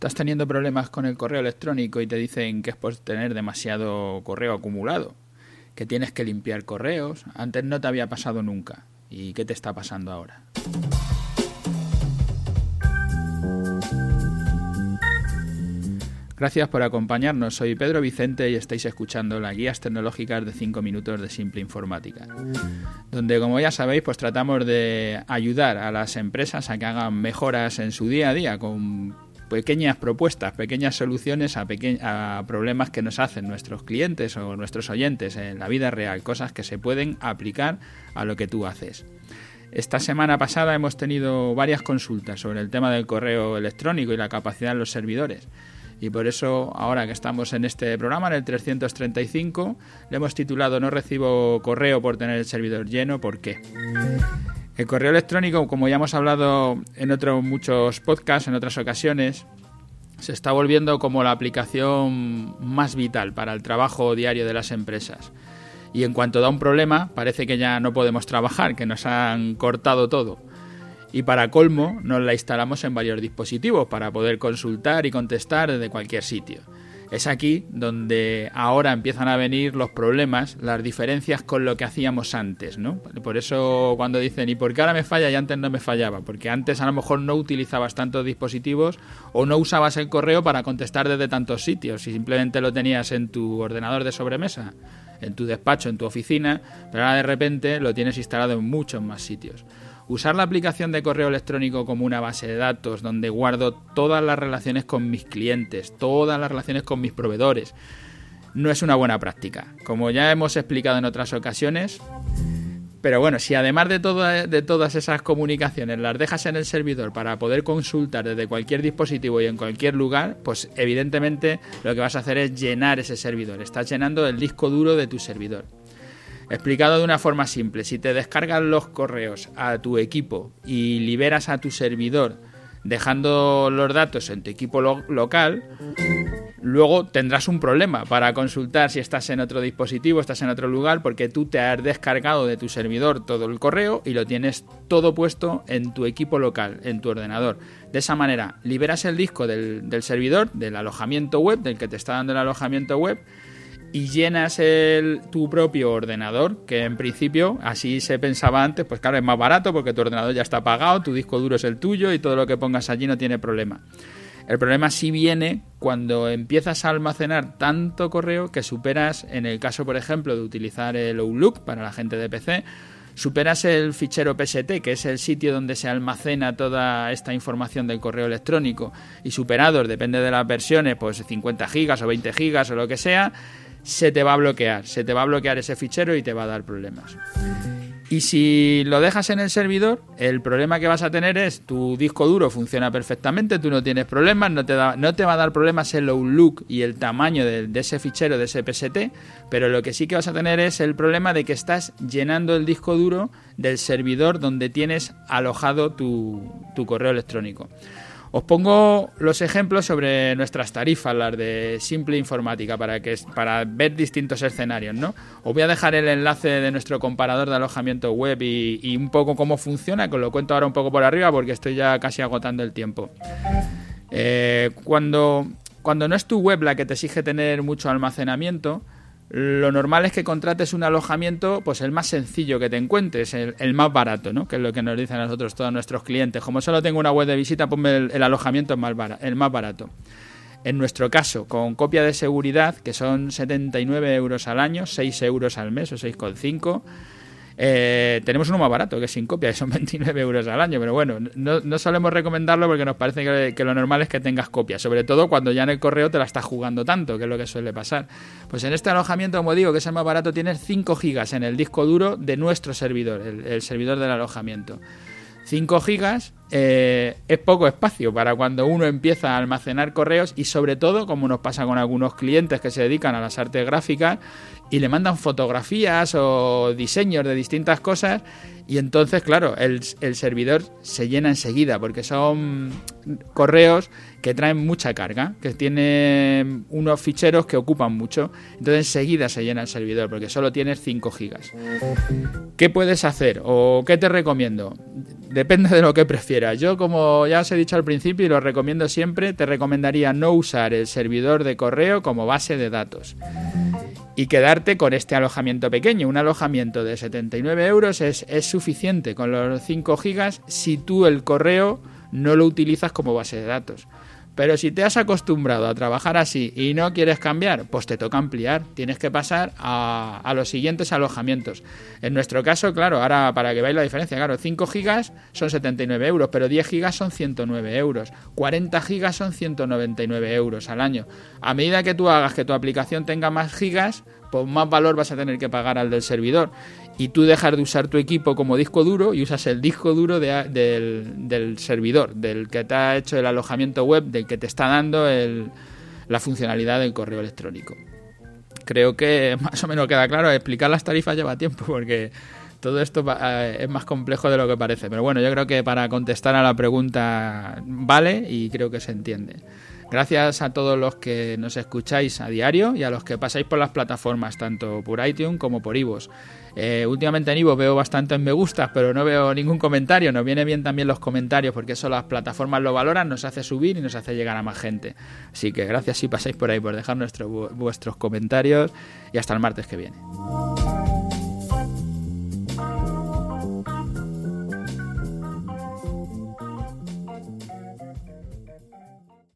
estás teniendo problemas con el correo electrónico y te dicen que es por tener demasiado correo acumulado, que tienes que limpiar correos, antes no te había pasado nunca. ¿Y qué te está pasando ahora? Gracias por acompañarnos. Soy Pedro Vicente y estáis escuchando las guías tecnológicas de 5 minutos de Simple Informática, donde como ya sabéis, pues tratamos de ayudar a las empresas a que hagan mejoras en su día a día con pequeñas propuestas, pequeñas soluciones a, a problemas que nos hacen nuestros clientes o nuestros oyentes en la vida real, cosas que se pueden aplicar a lo que tú haces. Esta semana pasada hemos tenido varias consultas sobre el tema del correo electrónico y la capacidad de los servidores. Y por eso, ahora que estamos en este programa, en el 335, le hemos titulado No recibo correo por tener el servidor lleno, ¿por qué? El correo electrónico, como ya hemos hablado en otros muchos podcasts, en otras ocasiones, se está volviendo como la aplicación más vital para el trabajo diario de las empresas. Y en cuanto da un problema, parece que ya no podemos trabajar, que nos han cortado todo y para colmo nos la instalamos en varios dispositivos para poder consultar y contestar desde cualquier sitio. Es aquí donde ahora empiezan a venir los problemas, las diferencias con lo que hacíamos antes, ¿no? Por eso cuando dicen, ¿y por qué ahora me falla y antes no me fallaba? Porque antes a lo mejor no utilizabas tantos dispositivos o no usabas el correo para contestar desde tantos sitios y simplemente lo tenías en tu ordenador de sobremesa, en tu despacho, en tu oficina, pero ahora de repente lo tienes instalado en muchos más sitios. Usar la aplicación de correo electrónico como una base de datos donde guardo todas las relaciones con mis clientes, todas las relaciones con mis proveedores, no es una buena práctica. Como ya hemos explicado en otras ocasiones, pero bueno, si además de, todas esas comunicaciones las dejas en el servidor para poder consultar desde cualquier dispositivo y en cualquier lugar, pues evidentemente lo que vas a hacer es llenar ese servidor. Estás llenando el disco duro de tu servidor. Explicado de una forma simple, si te descargas los correos a tu equipo y liberas a tu servidor dejando los datos en tu equipo local, luego tendrás un problema para consultar si estás en otro dispositivo, estás en otro lugar, porque tú te has descargado de tu servidor todo el correo y lo tienes todo puesto en tu equipo local, en tu ordenador. De esa manera, liberas el disco del, servidor, del alojamiento web, del que te está dando el alojamiento web, y llenas el, tu propio ordenador, que en principio así se pensaba antes, pues claro, es más barato porque tu ordenador ya está pagado, tu disco duro es el tuyo y todo lo que pongas allí no tiene problema. El problema sí viene cuando empiezas a almacenar tanto correo que superas, en el caso por ejemplo de utilizar el Outlook para la gente de PC, superas el fichero PST, que es el sitio donde se almacena toda esta información del correo electrónico, y superados, depende de las versiones, pues 50 gigas o 20 gigas o lo que sea, se te va a bloquear, se te va a bloquear ese fichero y te va a dar problemas. Y si lo dejas en el servidor, el problema que vas a tener es tu disco duro funciona perfectamente, tú no tienes problemas, no te, no te va a dar problemas el look y el tamaño de, ese fichero, de ese PST, pero lo que sí que vas a tener es el problema de que estás llenando el disco duro del servidor donde tienes alojado tu correo electrónico. Os pongo los ejemplos sobre nuestras tarifas, las de simple informática, para, que, para ver distintos escenarios. ¿no? Os voy a dejar el enlace de nuestro comparador de alojamiento web y, un poco cómo funciona, que os lo cuento ahora un poco por arriba porque estoy ya casi agotando el tiempo. Eh, cuando, cuando no es tu web la que te exige tener mucho almacenamiento, lo normal es que contrates un alojamiento, pues el más sencillo que te encuentres, el, más barato, ¿no? Que es lo que nos dicen a nosotros todos nuestros clientes. Como solo tengo una web de visita, ponme el, alojamiento más el más barato. En nuestro caso, con copia de seguridad, que son 79 euros al año, 6 euros al mes o 6,5 eh, tenemos uno más barato, que es sin copia, que son 29 euros al año, pero bueno, no, solemos recomendarlo porque nos parece que, lo normal es que tengas copia, sobre todo cuando ya en el correo te la estás jugando tanto, que es lo que suele pasar. Pues en este alojamiento, como digo, que es el más barato, tienes 5 gigas en el disco duro de nuestro servidor, el servidor del alojamiento. 5 gigas eh, es poco espacio para cuando uno empieza a almacenar correos y sobre todo, como nos pasa con algunos clientes que se dedican a las artes gráficas y le mandan fotografías o diseños de distintas cosas y entonces, claro, el, servidor se llena enseguida porque son correos que traen mucha carga, que tienen unos ficheros que ocupan mucho. Entonces enseguida se llena el servidor porque solo tienes 5 gigas. ¿Qué puedes hacer o qué te recomiendo? Depende de lo que prefieras. Yo, como ya os he dicho al principio y lo recomiendo siempre, te recomendaría no usar el servidor de correo como base de datos y quedarte con este alojamiento pequeño. Un alojamiento de 79 euros es, es suficiente con los 5 gigas si tú el correo no lo utilizas como base de datos. Pero si te has acostumbrado a trabajar así y no quieres cambiar, pues te toca ampliar. Tienes que pasar a, los siguientes alojamientos. En nuestro caso, claro, ahora para que veáis la diferencia, claro, 5 gigas son 79 euros, pero 10 gigas son 109 euros. 40 gigas son 199 euros al año. A medida que tú hagas que tu aplicación tenga más gigas, pues más valor vas a tener que pagar al del servidor y tú dejas de usar tu equipo como disco duro y usas el disco duro del, servidor, del que te ha hecho el alojamiento web, del que te está dando la funcionalidad del correo electrónico. Creo que más o menos queda claro, explicar las tarifas lleva tiempo porque todo esto eh, es más complejo de lo que parece. Pero bueno, yo creo que para contestar a la pregunta vale y creo que se entiende. Gracias a todos los que nos escucháis a diario y a los que pasáis por las plataformas, tanto por iTunes como por Ivos. Eh, últimamente en Ivo veo bastantes me gustas, pero no veo ningún comentario. Nos viene bien también los comentarios porque eso las plataformas lo valoran, nos hace subir y nos hace llegar a más gente. Así que gracias si pasáis por ahí por dejar vuestros comentarios y hasta el martes que viene.